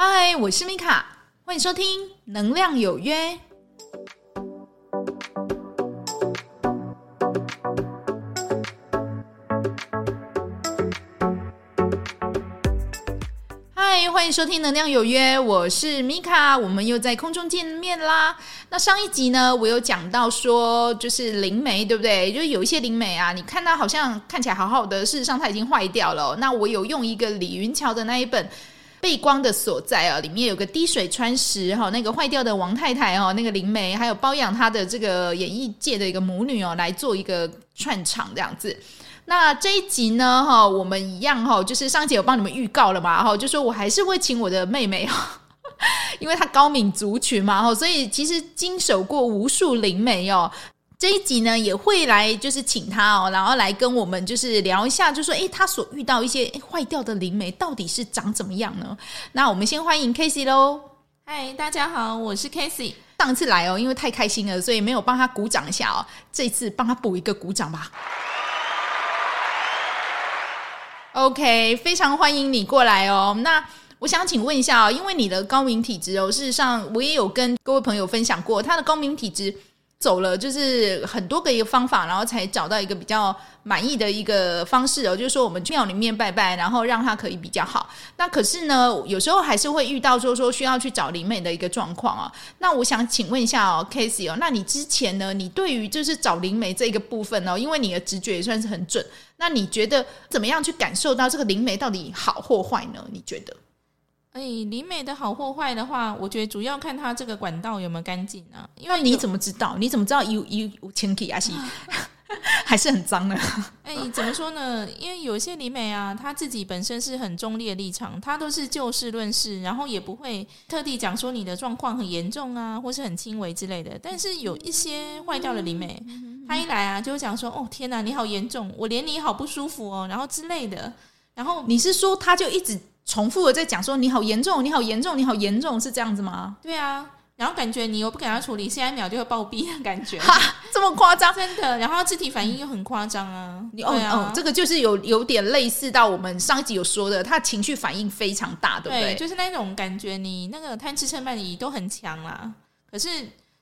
嗨，我是米卡，欢迎收听《能量有约》。嗨，欢迎收听《能量有约》，我是米卡，我们又在空中见面啦。那上一集呢，我有讲到说，就是灵媒，对不对？就是有一些灵媒啊，你看它好像看起来好好的，事实上它已经坏掉了。那我有用一个李云桥的那一本。背光的所在啊，里面有个滴水穿石哈，那个坏掉的王太太哦，那个灵媒，还有包养她的这个演艺界的一个母女哦，来做一个串场这样子。那这一集呢，哈，我们一样哈，就是上一集有帮你们预告了嘛，哈，就说我还是会请我的妹妹哈，因为她高敏族群嘛，哈，所以其实经手过无数灵媒哦。这一集呢，也会来就是请他哦，然后来跟我们就是聊一下，就说诶，他所遇到一些坏掉的灵媒到底是长怎么样呢？那我们先欢迎 Casey 喽。嗨，大家好，我是 Casey。上次来哦，因为太开心了，所以没有帮他鼓掌一下哦。这次帮他补一个鼓掌吧。OK，非常欢迎你过来哦。那我想请问一下哦，因为你的高敏体质哦，事实上我也有跟各位朋友分享过，他的高敏体质。走了就是很多个一个方法，然后才找到一个比较满意的一个方式哦。就是说，我们去庙里面拜拜，然后让它可以比较好。那可是呢，有时候还是会遇到说说需要去找灵媒的一个状况啊。那我想请问一下哦，Casey 哦，那你之前呢，你对于就是找灵媒这个部分哦，因为你的直觉也算是很准，那你觉得怎么样去感受到这个灵媒到底好或坏呢？你觉得？哎，灵媒的好或坏的话，我觉得主要看它这个管道有没有干净啊。因为你怎么知道？你怎么知道有有有清气还是 还是很脏的？哎，怎么说呢？因为有一些灵媒啊，他自己本身是很中立的立场，他都是就事论事，然后也不会特地讲说你的状况很严重啊，或是很轻微之类的。但是有一些坏掉的灵媒，他一来啊，就会讲说：“哦，天哪，你好严重，我连你好不舒服哦，然后之类的。”然后你是说他就一直。重复的在讲说你好严重，你好严重，你好严重，是这样子吗？对啊，然后感觉你又不给他处理，下一秒就会暴毙的感觉，哈，这么夸张？真的，然后肢体反应又很夸张啊！你哦哦，这个就是有有点类似到我们上一集有说的，他情绪反应非常大，对不对？对，就是那种感觉，你那个贪吃嗔慢疑都很强啦。可是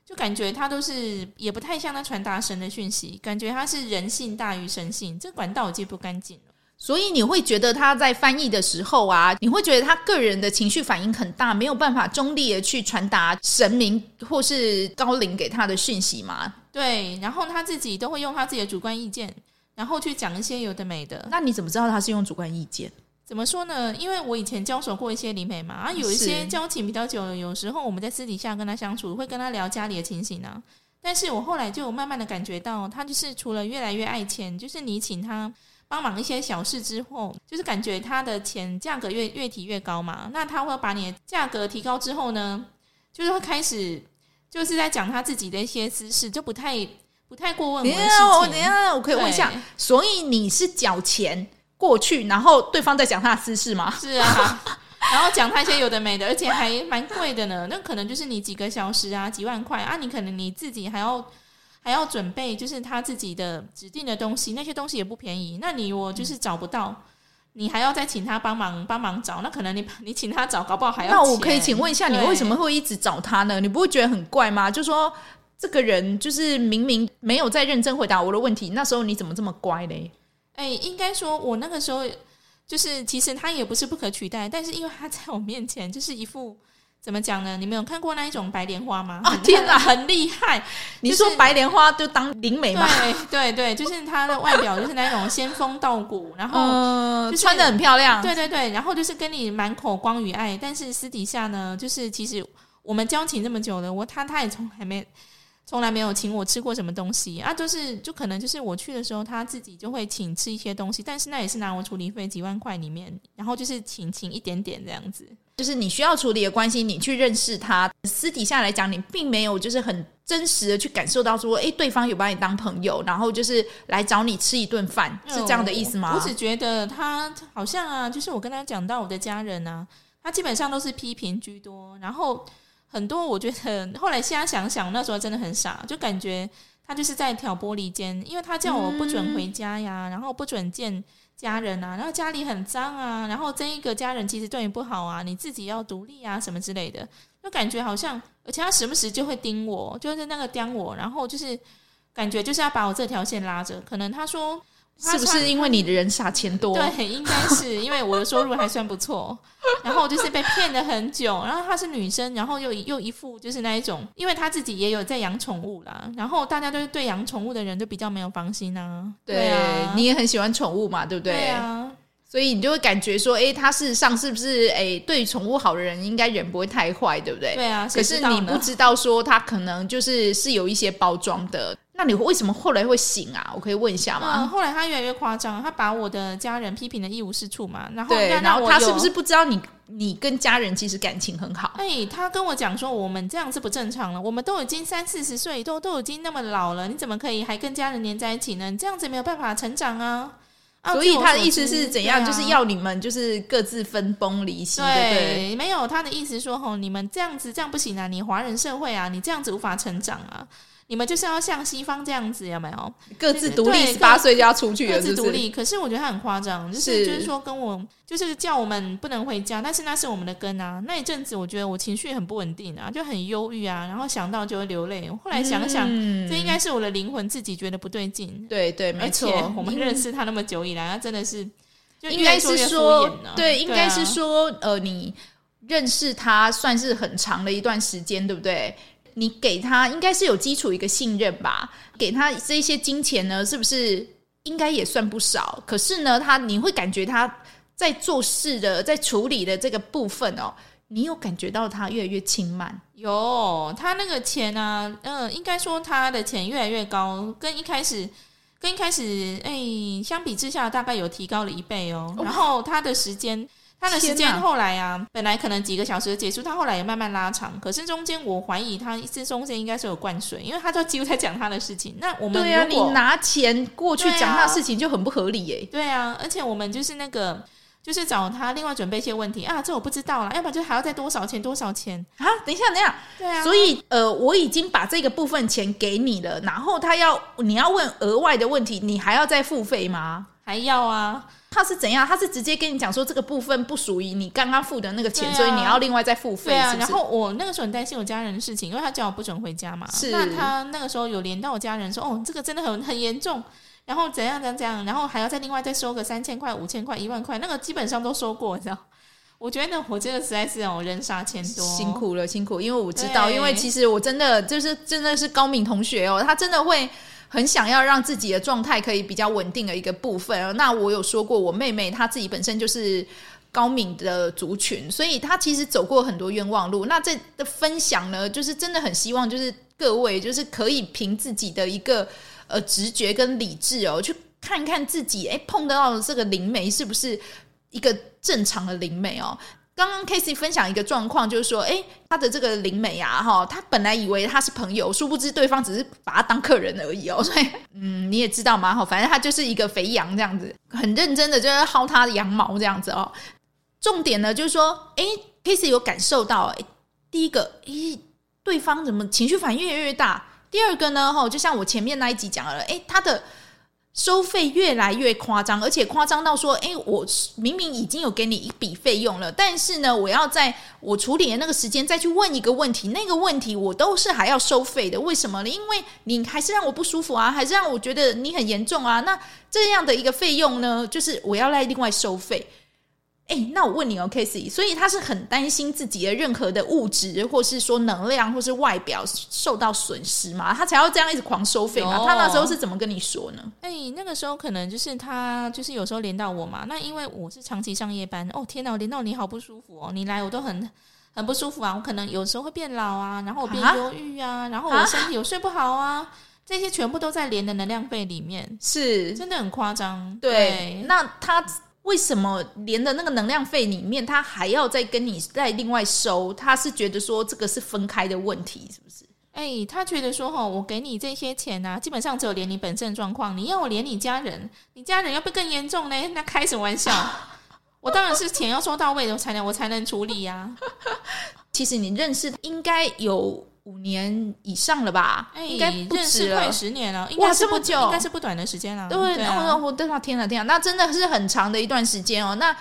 就感觉他都是也不太像他传达神的讯息，感觉他是人性大于神性，这管道接不干净。所以你会觉得他在翻译的时候啊，你会觉得他个人的情绪反应很大，没有办法中立的去传达神明或是高龄给他的讯息吗？对，然后他自己都会用他自己的主观意见，然后去讲一些有的没的。那你怎么知道他是用主观意见？怎么说呢？因为我以前交手过一些灵媒嘛，啊，有一些交情比较久了，有时候我们在私底下跟他相处，会跟他聊家里的情形啊。但是我后来就慢慢的感觉到，他就是除了越来越爱钱，就是你请他。帮忙一些小事之后，就是感觉他的钱价格越越提越高嘛。那他会把你的价格提高之后呢，就是会开始就是在讲他自己的一些私事，就不太不太过问。等下，我等下，我可以问一下，所以你是缴钱过去，然后对方在讲他的私事吗？是啊，然后讲他一些有的没的，而且还蛮贵的呢。那可能就是你几个小时啊，几万块啊，你可能你自己还要。还要准备，就是他自己的指定的东西，那些东西也不便宜。那你我就是找不到，嗯、你还要再请他帮忙帮忙找，那可能你你请他找，搞不好还要。那我可以请问一下，你为什么会一直找他呢？你不会觉得很怪吗？就说这个人就是明明没有在认真回答我的问题，那时候你怎么这么乖嘞？哎、欸，应该说我那个时候就是其实他也不是不可取代，但是因为他在我面前就是一副。怎么讲呢？你们有看过那一种白莲花吗？啊天哪，很厉害！你说白莲花就当灵媒吗？对对对，就是她的外表就是那种仙风道骨，然后穿的很漂亮。对对对，然后就是跟你满口光与爱，但是私底下呢，就是其实我们交情这么久了，我他他也从来没从来没有请我吃过什么东西啊，就是就可能就是我去的时候，他自己就会请吃一些东西，但是那也是拿我处理费几万块里面，然后就是请请一点点这样子。就是你需要处理的关系，你去认识他。私底下来讲，你并没有就是很真实的去感受到说，诶，对方有把你当朋友，然后就是来找你吃一顿饭，是这样的意思吗？我只觉得他好像啊，就是我跟他讲到我的家人啊，他基本上都是批评居多，然后很多我觉得后来现在想想，那时候真的很傻，就感觉他就是在挑拨离间，因为他叫我不准回家呀，嗯、然后不准见。家人啊，然后家里很脏啊，然后这一个家人其实对你不好啊，你自己要独立啊，什么之类的，就感觉好像，而且他时不时就会盯我，就是那个盯我，然后就是感觉就是要把我这条线拉着，可能他说。是不是因为你的人傻钱多？对，应该是因为我的收入还算不错，然后就是被骗了很久。然后她是女生，然后又又一副就是那一种，因为她自己也有在养宠物啦。然后大家都是对养宠物的人就比较没有防心啊。对，对啊，你也很喜欢宠物嘛，对不对？对啊，所以你就会感觉说，哎，他事实上是不是哎对宠物好的人，应该人不会太坏，对不对？对啊。可是你不知道说他可能就是是有一些包装的。那你为什么后来会醒啊？我可以问一下吗？嗯、后来他越来越夸张，他把我的家人批评的一无是处嘛。然后，对，然后他是不是不知道你你跟家人其实感情很好？哎，他跟我讲说，我们这样是不正常了。我们都已经三四十岁，都都已经那么老了，你怎么可以还跟家人黏在一起呢？你这样子没有办法成长啊！啊所以他的意思是怎样？啊、就是要你们就是各自分崩离析，对，对，对，没有他的意思说，吼，你们这样子这样不行啊！你华人社会啊，你这样子无法成长啊！你们就是要像西方这样子，有没有？各自独立，十八岁就要出去了，各自独立。可是我觉得他很夸张，就是就是说跟我，就是叫我们不能回家，但是那是我们的根啊。那一阵子，我觉得我情绪很不稳定啊，就很忧郁啊，然后想到就会流泪。后来想想，嗯、这应该是我的灵魂自己觉得不对劲。对对，没错。我们认识他那么久以来，他真的是就应该是说，对，应该是说，呃，你认识他算是很长的一段时间，对不对？你给他应该是有基础一个信任吧，给他这些金钱呢，是不是应该也算不少？可是呢，他你会感觉他在做事的、在处理的这个部分哦，你有感觉到他越来越轻慢？有，他那个钱啊，嗯、呃，应该说他的钱越来越高，跟一开始跟一开始哎相比之下，大概有提高了一倍哦。然后他的时间。他的时间后来啊，本来可能几个小时结束，他后来也慢慢拉长。可是中间我怀疑他这中间应该是有灌水，因为他就几乎在讲他的事情。那我们对啊，你拿钱过去讲他的事情就很不合理耶。对啊，而且我们就是那个，就是找他另外准备一些问题啊，这我不知道了，要不然就还要再多少钱多少钱啊？等一下，等一下，对啊。所以呃，我已经把这个部分钱给你了，然后他要你要问额外的问题，你还要再付费吗？还要啊。他是怎样？他是直接跟你讲说这个部分不属于你刚刚付的那个钱，啊、所以你要另外再付费。对啊，是是然后我那个时候很担心我家人的事情，因为他叫我不准回家嘛。是。那他那个时候有连到我家人说：“哦，这个真的很很严重。”然后怎样怎样怎样，然后还要再另外再收个三千块、五千块、一万块，那个基本上都收过，你知道？我觉得我真的实在是让我人傻钱多，辛苦了，辛苦。因为我知道，因为其实我真的就是真的是高敏同学哦，他真的会。很想要让自己的状态可以比较稳定的一个部分。那我有说过，我妹妹她自己本身就是高敏的族群，所以她其实走过很多冤枉路。那这的分享呢，就是真的很希望，就是各位就是可以凭自己的一个呃直觉跟理智哦，去看看自己哎碰得到的这个灵媒是不是一个正常的灵媒哦。刚刚 Casey 分享一个状况，就是说，诶，他的这个灵媒啊，哈，他本来以为他是朋友，殊不知对方只是把他当客人而已哦。所以，嗯，你也知道嘛，哈，反正他就是一个肥羊这样子，很认真的就是薅他的羊毛这样子哦。重点呢，就是说，诶，Casey 有感受到，诶，第一个，诶，对方怎么情绪反应越来越大？第二个呢，哈，就像我前面那一集讲了，诶，他的。收费越来越夸张，而且夸张到说：“诶，我明明已经有给你一笔费用了，但是呢，我要在我处理的那个时间再去问一个问题，那个问题我都是还要收费的。为什么呢？因为你还是让我不舒服啊，还是让我觉得你很严重啊。那这样的一个费用呢，就是我要来另外收费。”哎，那我问你哦，Casey，所以他是很担心自己的任何的物质，或是说能量，或是外表受到损失嘛，他才要这样一直狂收费嘛。他那时候是怎么跟你说呢？哎，那个时候可能就是他，就是有时候连到我嘛。那因为我是长期上夜班，哦天哪，我连到你好不舒服哦，你来我都很很不舒服啊。我可能有时候会变老啊，然后我变忧郁啊，然后我身体我睡不好啊，这些全部都在连的能量费里面，是真的很夸张。对，对那他。为什么连的那个能量费里面，他还要再跟你再另外收？他是觉得说这个是分开的问题，是不是？哎、欸，他觉得说哈，我给你这些钱啊，基本上只有连你本身状况，你要我连你家人，你家人要不更严重呢？那开什么玩笑？我当然是钱要收到位的，才能我才能处理呀、啊。其实你认识应该有五年以上了吧？哎，应该不止了，快十年了，应该是不久，应该是不短的时间了。对，对啊、我我的天哪，天哪，那真的是很长的一段时间哦。那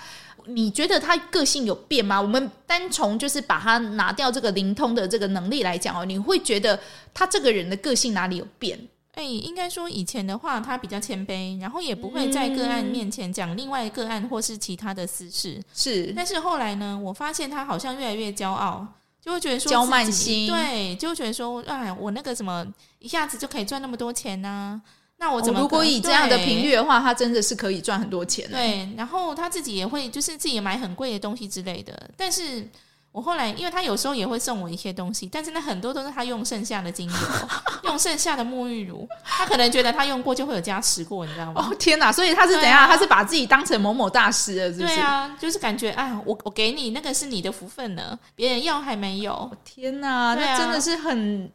你觉得他个性有变吗？我们单从就是把他拿掉这个灵通的这个能力来讲哦，你会觉得他这个人的个性哪里有变？哎，应该说以前的话，他比较谦卑，然后也不会在个案面前讲另外个案或是其他的私事。是，但是后来呢，我发现他好像越来越骄傲，就会觉得说骄慢心，对，就会觉得说，哎，我那个什么一下子就可以赚那么多钱呢、啊？那我怎么、哦？如果以这样的频率的话，他真的是可以赚很多钱。对，然后他自己也会，就是自己也买很贵的东西之类的，但是。我后来，因为他有时候也会送我一些东西，但是那很多都是他用剩下的精油，用剩下的沐浴乳。他可能觉得他用过就会有加持过，你知道吗？哦天哪！所以他是怎样？啊、他是把自己当成某某大师了，是不是？对啊，就是感觉啊，我我给你那个是你的福分呢，别人要还没有。哦、天哪，那真的是很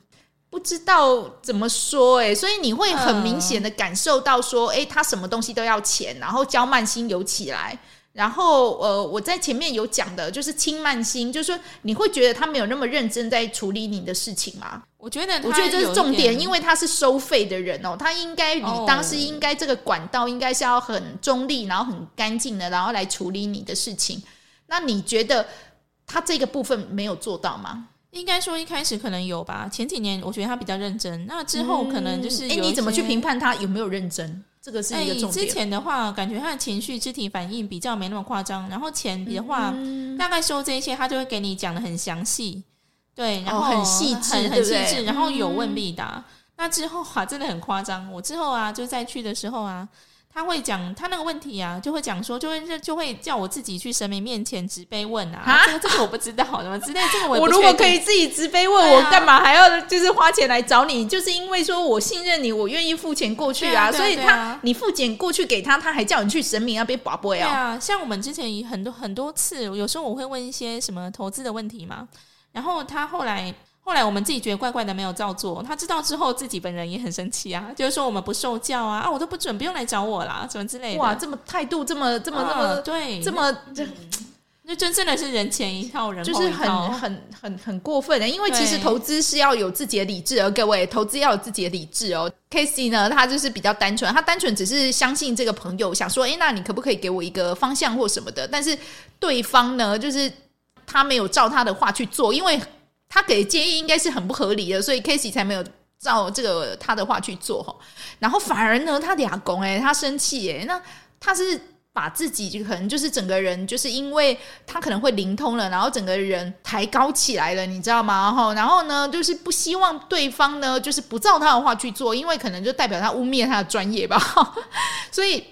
不知道怎么说哎、欸，所以你会很明显的感受到说，哎、他什么东西都要钱，然后交慢心有起来。然后，呃，我在前面有讲的，就是轻慢心，就是说你会觉得他没有那么认真在处理你的事情吗？我觉得，我觉得这是重点，因为他是收费的人哦，他应该，你当时应该这个管道应该是要很中立，然后很干净的，然后来处理你的事情。那你觉得他这个部分没有做到吗？应该说一开始可能有吧，前几年我觉得他比较认真，那之后可能就是，哎，你怎么去评判他有没有认真？这个是一个重点。之前的话，感觉他的情绪、肢体反应比较没那么夸张。然后前的话，嗯、大概说这些，他就会给你讲的很详细，对，然后、哦、很细致，很细致，然后有问必答。嗯、那之后啊，真的很夸张。我之后啊，就再去的时候啊。他会讲他那个问题啊，就会讲说，就会就会叫我自己去神明面前直杯问啊。啊这个这个我不知道，什么之类。这个我我如果可以自己直杯问，啊、我干嘛还要就是花钱来找你？就是因为说我信任你，我愿意付钱过去啊。所以他你付钱过去给他，他还叫你去神明那边拔杯啊。对啊，像我们之前很多很多次，有时候我会问一些什么投资的问题嘛，然后他后来。后来我们自己觉得怪怪的，没有照做。他知道之后，自己本人也很生气啊，就是说我们不受教啊，啊，我都不准，不用来找我啦，什么之类的。哇，这么态度，这么这么这么、啊、对，这么这，那真正的是人前一套，人就是很很很很过分的。因为其实投资是要有自己的理智，而各位投资要有自己的理智哦。Casey 呢，他就是比较单纯，他单纯只是相信这个朋友，想说，哎，那你可不可以给我一个方向或什么的？但是对方呢，就是他没有照他的话去做，因为。他给建议应该是很不合理的，所以 Casey 才没有照这个他的话去做哈。然后反而呢，他俩公哎，他生气哎，那他是把自己就可能就是整个人就是因为他可能会灵通了，然后整个人抬高起来了，你知道吗？哈，然后呢，就是不希望对方呢，就是不照他的话去做，因为可能就代表他污蔑他的专业吧。所以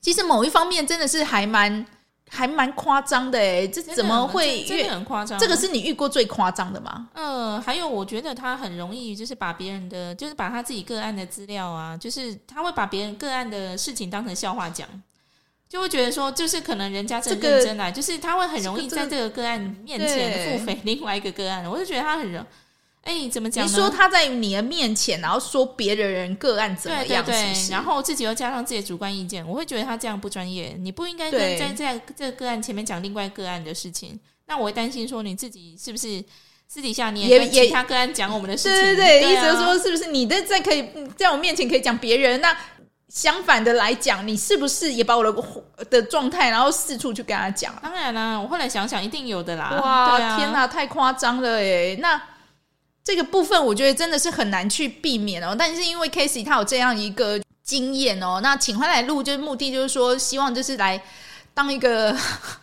其实某一方面真的是还蛮。还蛮夸张的哎，这怎么会？真的很夸张。这个是你遇过最夸张的吗？嗯、呃，还有我觉得他很容易，就是把别人的，就是把他自己个案的资料啊，就是他会把别人个案的事情当成笑话讲，就会觉得说，就是可能人家真认真来，这个、就是他会很容易在这个个案面前腹诽另外一个个案，我就觉得他很容。哎，你怎么讲？你说他在你的面前，然后说别的人个案怎么样？对对对，然后自己又加上自己的主观意见，我会觉得他这样不专业。你不应该在在在这个个案前面讲另外个案的事情。那我会担心说你自己是不是私底下你也跟其他个案讲我们的事情？对对对，对啊、意思是说是不是你的在可以在我面前可以讲别人？那相反的来讲，你是不是也把我的的状态然后四处去跟他讲？当然啦，我后来想想，一定有的啦。哇，啊、天哪，太夸张了哎！那。这个部分我觉得真的是很难去避免哦，但是因为 Casey 他有这样一个经验哦，那请回来录就是目的就是说希望就是来当一个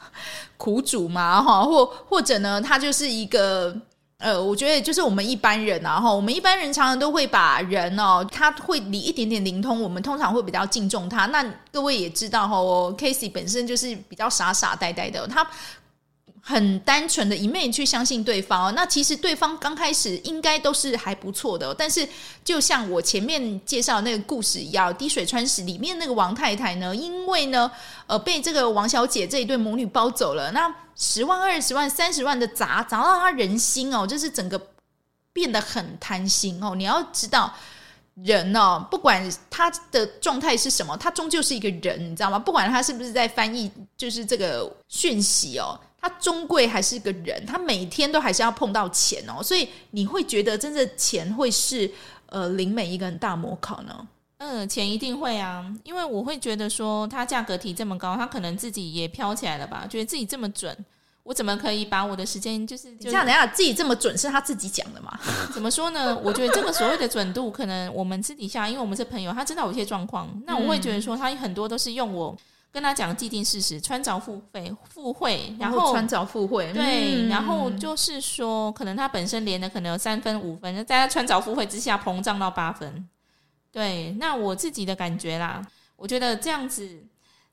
苦主嘛哈，或或者呢他就是一个呃，我觉得就是我们一般人啊哈，我们一般人常常都会把人哦，他会离一点点灵通，我们通常会比较敬重他。那各位也知道哈，Casey 本身就是比较傻傻呆呆的，他。很单纯的一面去相信对方哦，那其实对方刚开始应该都是还不错的，但是就像我前面介绍那个故事一样，滴水穿石里面那个王太太呢，因为呢，呃，被这个王小姐这一对母女包走了，那十万、二十万、三十万的砸砸到她人心哦，就是整个变得很贪心哦。你要知道，人哦，不管他的状态是什么，他终究是一个人，你知道吗？不管他是不是在翻译，就是这个讯息哦。他终归还是个人，他每天都还是要碰到钱哦，所以你会觉得真的钱会是呃灵美一个很大模考呢？嗯，钱一定会啊，因为我会觉得说他价格提这么高，他可能自己也飘起来了吧，觉得自己这么准，我怎么可以把我的时间就是，就是这样？等下自己这么准是他自己讲的嘛？怎么说呢？我觉得这个所谓的准度，可能我们私底下，因为我们是朋友，他知道有些状况，那我会觉得说他很多都是用我。跟他讲既定事实，穿凿附会，附会，然后穿凿附会，对，然后就是说，可能他本身连的可能有三分五分，在他穿凿附会之下膨胀到八分。对，那我自己的感觉啦，我觉得这样子，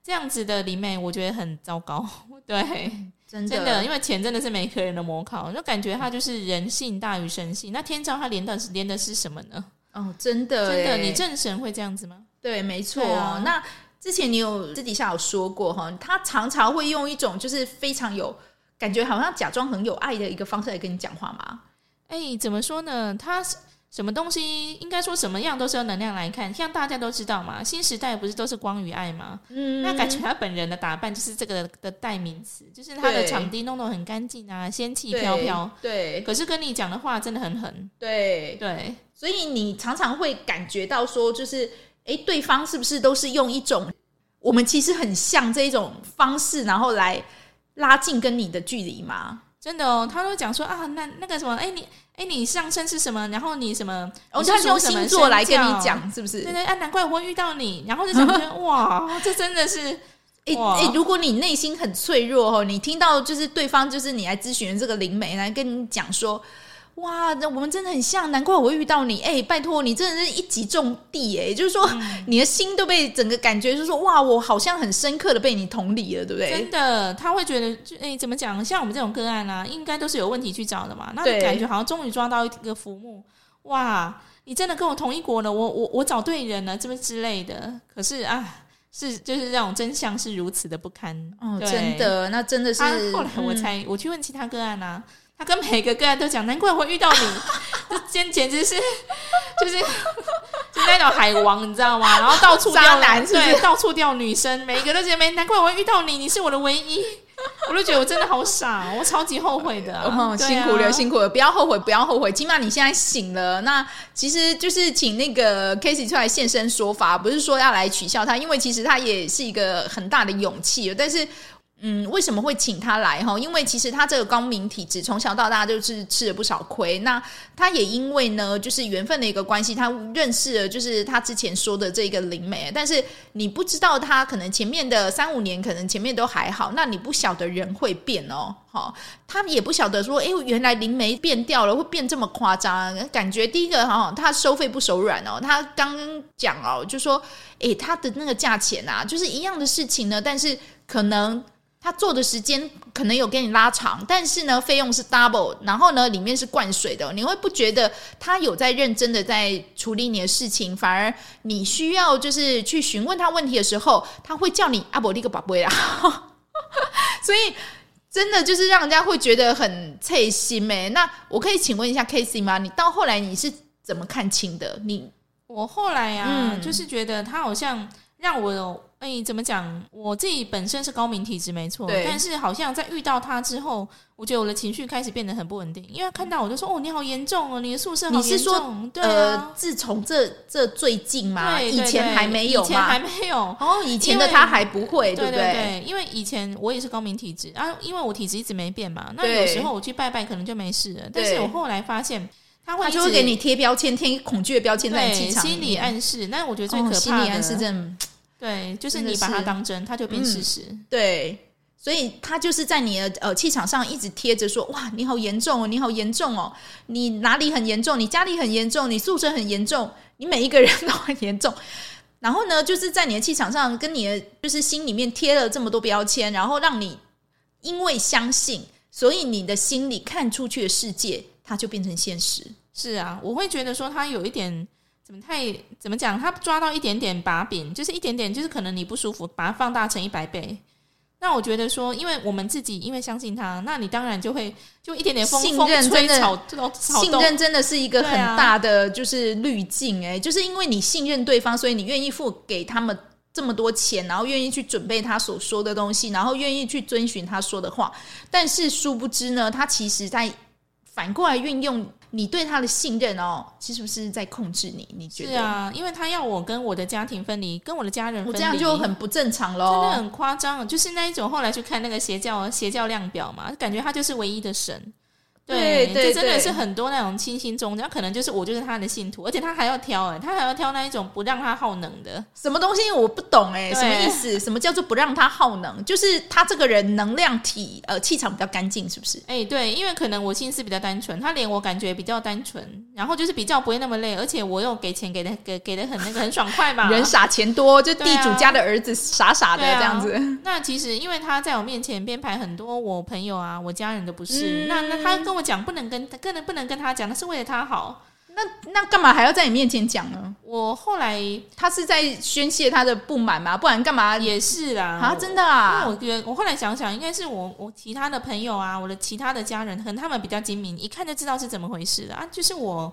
这样子的灵媒，我觉得很糟糕。对，真的，真的，因为钱真的是每个人的模考，就感觉他就是人性大于神性。那天照他连的是连的是什么呢？哦，真的，真的，你正神会这样子吗？对，没错。啊、那。之前你有私底下有说过哈，他常常会用一种就是非常有感觉，好像假装很有爱的一个方式来跟你讲话吗？哎、欸，怎么说呢？他什么东西应该说什么样都是用能量来看，像大家都知道嘛，新时代不是都是光与爱吗？嗯，那感觉他本人的打扮就是这个的代名词，就是他的场地弄得很干净啊，仙气飘飘。对，可是跟你讲的话真的很狠。对对，所以你常常会感觉到说，就是。哎，对方是不是都是用一种我们其实很像这一种方式，然后来拉近跟你的距离吗？真的哦，他都讲说啊，那那个什么，哎你哎你上身是什么？然后你什么？哦，他用星座来跟你讲，是不是？对对，啊，难怪我会遇到你。然后就想说，哇，这真的是，哎哎，如果你内心很脆弱哦，你听到就是对方就是你来咨询这个灵媒来跟你讲说。哇，那我们真的很像，难怪我会遇到你。哎、欸，拜托你，真的是一击中地哎，就是说、嗯、你的心都被整个感觉，就是说哇，我好像很深刻的被你同理了，对不对？真的，他会觉得，哎、欸，怎么讲？像我们这种个案啊，应该都是有问题去找的嘛。那你感觉好像终于抓到一个浮木，哇，你真的跟我同一国了，我我我找对人了，这么之类的。可是啊，是就是这种真相是如此的不堪哦，真的，那真的是。啊、后来我才、嗯、我去问其他个案啊。他跟每个个案都讲，难怪我会遇到你，这简简直是，就是就那种海王，你知道吗？然后到处钓男，对，到处钓女生，每一个都觉得没，难怪我会遇到你，你是我的唯一。我就觉得我真的好傻，我超级后悔的、啊哦。辛苦了，辛苦了，不要后悔，不要后悔。起码你现在醒了，那其实就是请那个 Casey 出来现身说法，不是说要来取笑他，因为其实他也是一个很大的勇气，但是。嗯，为什么会请他来哈？因为其实他这个高敏体质，从小到大就是吃了不少亏。那他也因为呢，就是缘分的一个关系，他认识了就是他之前说的这个灵媒。但是你不知道他可能前面的三五年，可能前面都还好。那你不晓得人会变哦，哈，他也不晓得说，哎，原来灵媒变掉了，会变这么夸张。感觉第一个哈，他收费不手软哦。他刚讲哦，就说，哎，他的那个价钱啊，就是一样的事情呢，但是可能。他做的时间可能有给你拉长，但是呢，费用是 double，然后呢，里面是灌水的，你会不觉得他有在认真的在处理你的事情，反而你需要就是去询问他问题的时候，他会叫你阿伯利个宝贝啦，所以真的就是让人家会觉得很刺心诶。那我可以请问一下 Casey 吗？你到后来你是怎么看清的？你我后来啊，嗯、就是觉得他好像让我有。哎、欸，怎么讲？我自己本身是高敏体质，没错。对。但是好像在遇到他之后，我觉得我的情绪开始变得很不稳定。因为看到我就说：“哦，你好严重哦，你的宿舍好严重。”你是说，对啊、呃，自从这这最近吗？对以前还没有？以前还没有。哦，以前的他还不会，对不对？因为以前我也是高敏体质啊，因为我体质一直没变嘛。那有时候我去拜拜，可能就没事了。但是我后来发现，他会他就会给你贴标签，贴恐惧的标签在气场里，心理暗示。那我觉得最可怕的、哦、心理暗示症。对，就是你把它当真，它就变事实。嗯。对，所以他就是在你的呃气场上一直贴着说：“哇，你好严重哦，你好严重哦，你哪里很严重？你家里很严重，你宿舍很严重，你每一个人 都很严重。”然后呢，就是在你的气场上，跟你的就是心里面贴了这么多标签，然后让你因为相信，所以你的心里看出去的世界，它就变成现实。是啊，我会觉得说他有一点。怎么太怎么讲？他抓到一点点把柄，就是一点点，就是可能你不舒服，把它放大成一百倍。那我觉得说，因为我们自己因为相信他，那你当然就会就一点点信任真的信任真的是一个很大的就是滤镜哎，就是因为你信任对方，所以你愿意付给他们这么多钱，然后愿意去准备他所说的东西，然后愿意去遵循他说的话，但是殊不知呢，他其实在反过来运用你对他的信任哦，其实是不是在控制你？你觉得？是啊，因为他要我跟我的家庭分离，跟我的家人分离，我这样就很不正常喽，真的很夸张，就是那一种。后来去看那个邪教邪教量表嘛，感觉他就是唯一的神。对，这真的是很多那种清新宗教，可能就是我就是他的信徒，而且他还要挑哎，他还要挑那一种不让他耗能的，什么东西我不懂哎，什么意思？什么叫做不让他耗能？就是他这个人能量体呃气场比较干净，是不是？哎，对，因为可能我心思比较单纯，他连我感觉比较单纯，然后就是比较不会那么累，而且我又给钱给的给给的很那个很爽快嘛，人傻钱多，就地主家的儿子傻傻的这样子。啊、那其实因为他在我面前编排很多我朋友啊，我家人的不是，嗯、那那他跟我讲不能跟。根本不能跟他讲，那是为了他好。那那干嘛还要在你面前讲呢？我后来他是在宣泄他的不满嘛？不然干嘛？也是啦，啊，真的啊！因为我觉得我后来想想，应该是我我其他的朋友啊，我的其他的家人，可能他们比较精明，一看就知道是怎么回事了啊。就是我，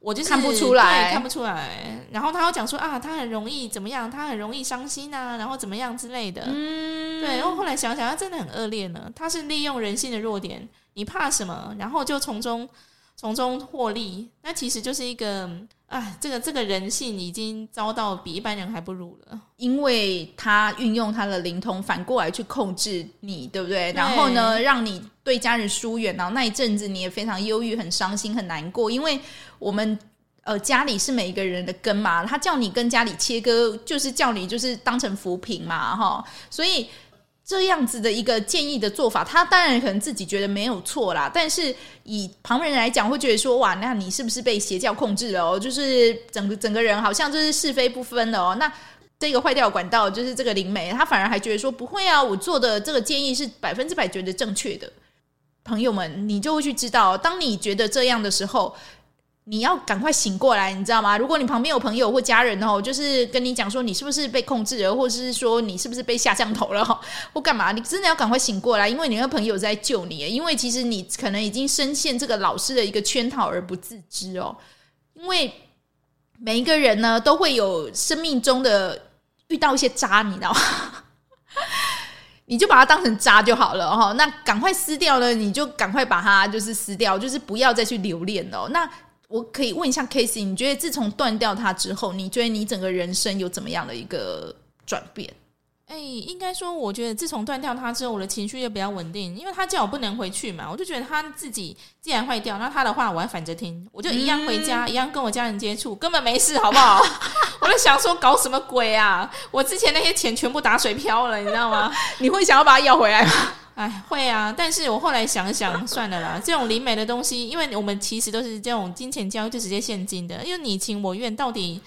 我就是看不出来，看不出来。然后他又讲说啊，他很容易怎么样？他很容易伤心啊，然后怎么样之类的。嗯，对。然后后来想想，他真的很恶劣呢。他是利用人性的弱点。你怕什么？然后就从中从中获利，那其实就是一个啊，这个这个人性已经遭到比一般人还不如了。因为他运用他的灵通，反过来去控制你，对不对？对，然后呢，让你对家人疏远，然后那一阵子你也非常忧郁、很伤心、很难过。因为我们呃家里是每一个人的根嘛，他叫你跟家里切割，就是叫你就是当成扶贫嘛，哈，所以。这样子的一个建议的做法，他当然可能自己觉得没有错啦，但是以旁人来讲，会觉得说哇，那你是不是被邪教控制了哦？就是整个整个人好像就是是非不分了哦。那这个坏掉管道就是这个灵媒，他反而还觉得说不会啊，我做的这个建议是百分之百觉得正确的。朋友们，你就会去知道，当你觉得这样的时候。你要赶快醒过来，你知道吗？如果你旁边有朋友或家人哦，就是跟你讲说你是不是被控制了，或者是说你是不是被下降头了，或干嘛？你真的要赶快醒过来，因为你那个朋友在救你。因为其实你可能已经深陷这个老师的一个圈套而不自知哦。因为每一个人呢，都会有生命中的遇到一些渣，你知道吗？你就把它当成渣就好了哈。那赶快撕掉呢，你就赶快把它就是撕掉，就是不要再去留恋了。那我可以问一下 Casey，你觉得自从断掉它之后，你觉得你整个人生有怎么样的一个转变？哎、欸，应该说，我觉得自从断掉它之后，我的情绪也比较稳定，因为他叫我不能回去嘛，我就觉得他自己既然坏掉，那他的话我还反着听，我就一样回家，嗯、一样跟我家人接触，根本没事，好不好？我就想说，搞什么鬼啊？我之前那些钱全部打水漂了，你知道吗？你会想要把它要回来吗？哎，会啊，但是我后来想想，算了啦。这种灵媒的东西，因为我们其实都是这种金钱交易，就直接现金的。因为你情我愿，到底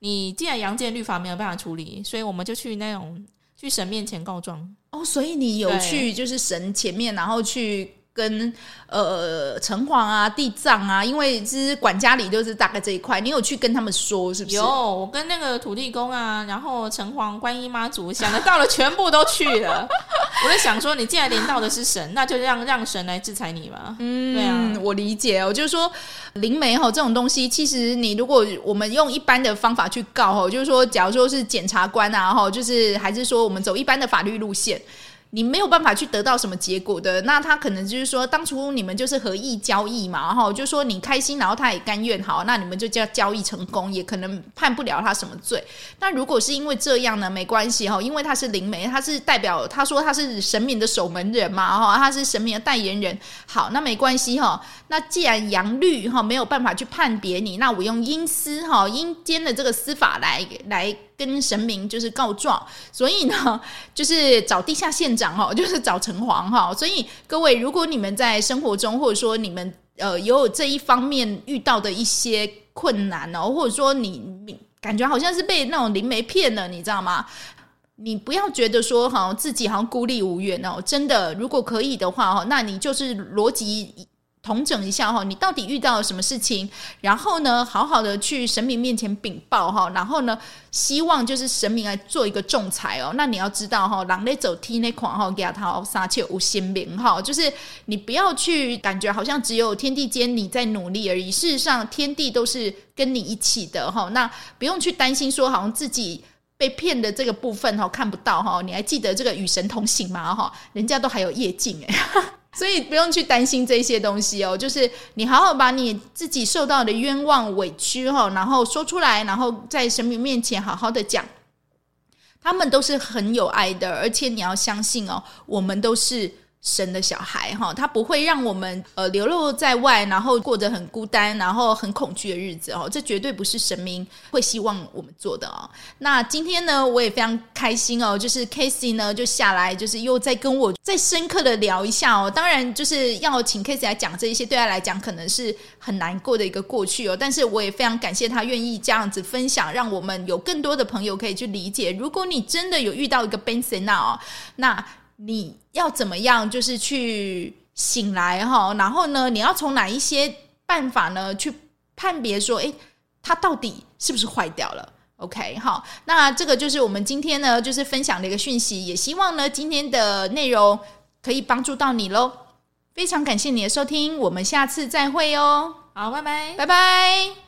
你既然阳间律法没有办法处理，所以我们就去那种去神面前告状。哦，所以你有去就是神前面，然后去。跟呃城隍啊、地藏啊，因为其实管家里就是大概这一块，你有去跟他们说是不是？有，我跟那个土地公啊，然后城隍、观音妈祖，想得到了全部都去了。我在想说，你既然连到的是神，那就让让神来制裁你吧。嗯，对啊，我理解哦，就是说灵媒哈这种东西，其实你如果我们用一般的方法去告哈，就是说，假如说是检察官啊哈，就是还是说我们走一般的法律路线。你没有办法去得到什么结果的，那他可能就是说，当初你们就是合意交易嘛，然后就说你开心，然后他也甘愿，好，那你们就叫交易成功，也可能判不了他什么罪。那如果是因为这样呢，没关系哈，因为他是灵媒，他是代表，他说他是神明的守门人嘛，哈，他是神明的代言人，好，那没关系哈。那既然阳律哈没有办法去判别你，那我用阴司哈阴间的这个司法来来。跟神明就是告状，所以呢，就是找地下县长哈，就是找城隍哈。所以各位，如果你们在生活中，或者说你们呃有这一方面遇到的一些困难哦，或者说你感觉好像是被那种灵媒骗了，你知道吗？你不要觉得说好像自己好像孤立无援哦，真的，如果可以的话哈，那你就是逻辑。统整一下哈，你到底遇到了什么事情？然后呢，好好的去神明面前禀报哈。然后呢，希望就是神明来做一个仲裁哦。那你要知道哈，狼走天咧看哈，给他杀切无心明哈。就是你不要去感觉好像只有天地间你在努力而已。事实上，天地都是跟你一起的哈。那不用去担心说好像自己被骗的这个部分哈看不到哈，你还记得这个与神同行吗？哈，人家都还有业镜诶。所以不用去担心这些东西哦，就是你好好把你自己受到的冤枉委屈哈，然后说出来，然后在神明面前好好的讲，他们都是很有爱的，而且你要相信哦，我们都是。神的小孩哈，他不会让我们呃流落在外，然后过着很孤单，然后很恐惧的日子哦。这绝对不是神明会希望我们做的哦。那今天呢，我也非常开心哦，就是 Casey 呢就下来，就是又再跟我再深刻的聊一下哦。当然，就是要请 Casey 来讲这一些，对他来讲可能是很难过的一个过去哦。但是我也非常感谢他愿意这样子分享，让我们有更多的朋友可以去理解。如果你真的有遇到一个 Benson 哦，那你要怎么样，就是去醒来哈？然后呢，你要从哪一些办法呢，去判别说，诶，它到底是不是坏掉了？OK，好，那这个就是我们今天呢，就是分享的一个讯息，也希望呢，今天的内容可以帮助到你喽。非常感谢你的收听，我们下次再会哦。好，拜拜，拜拜。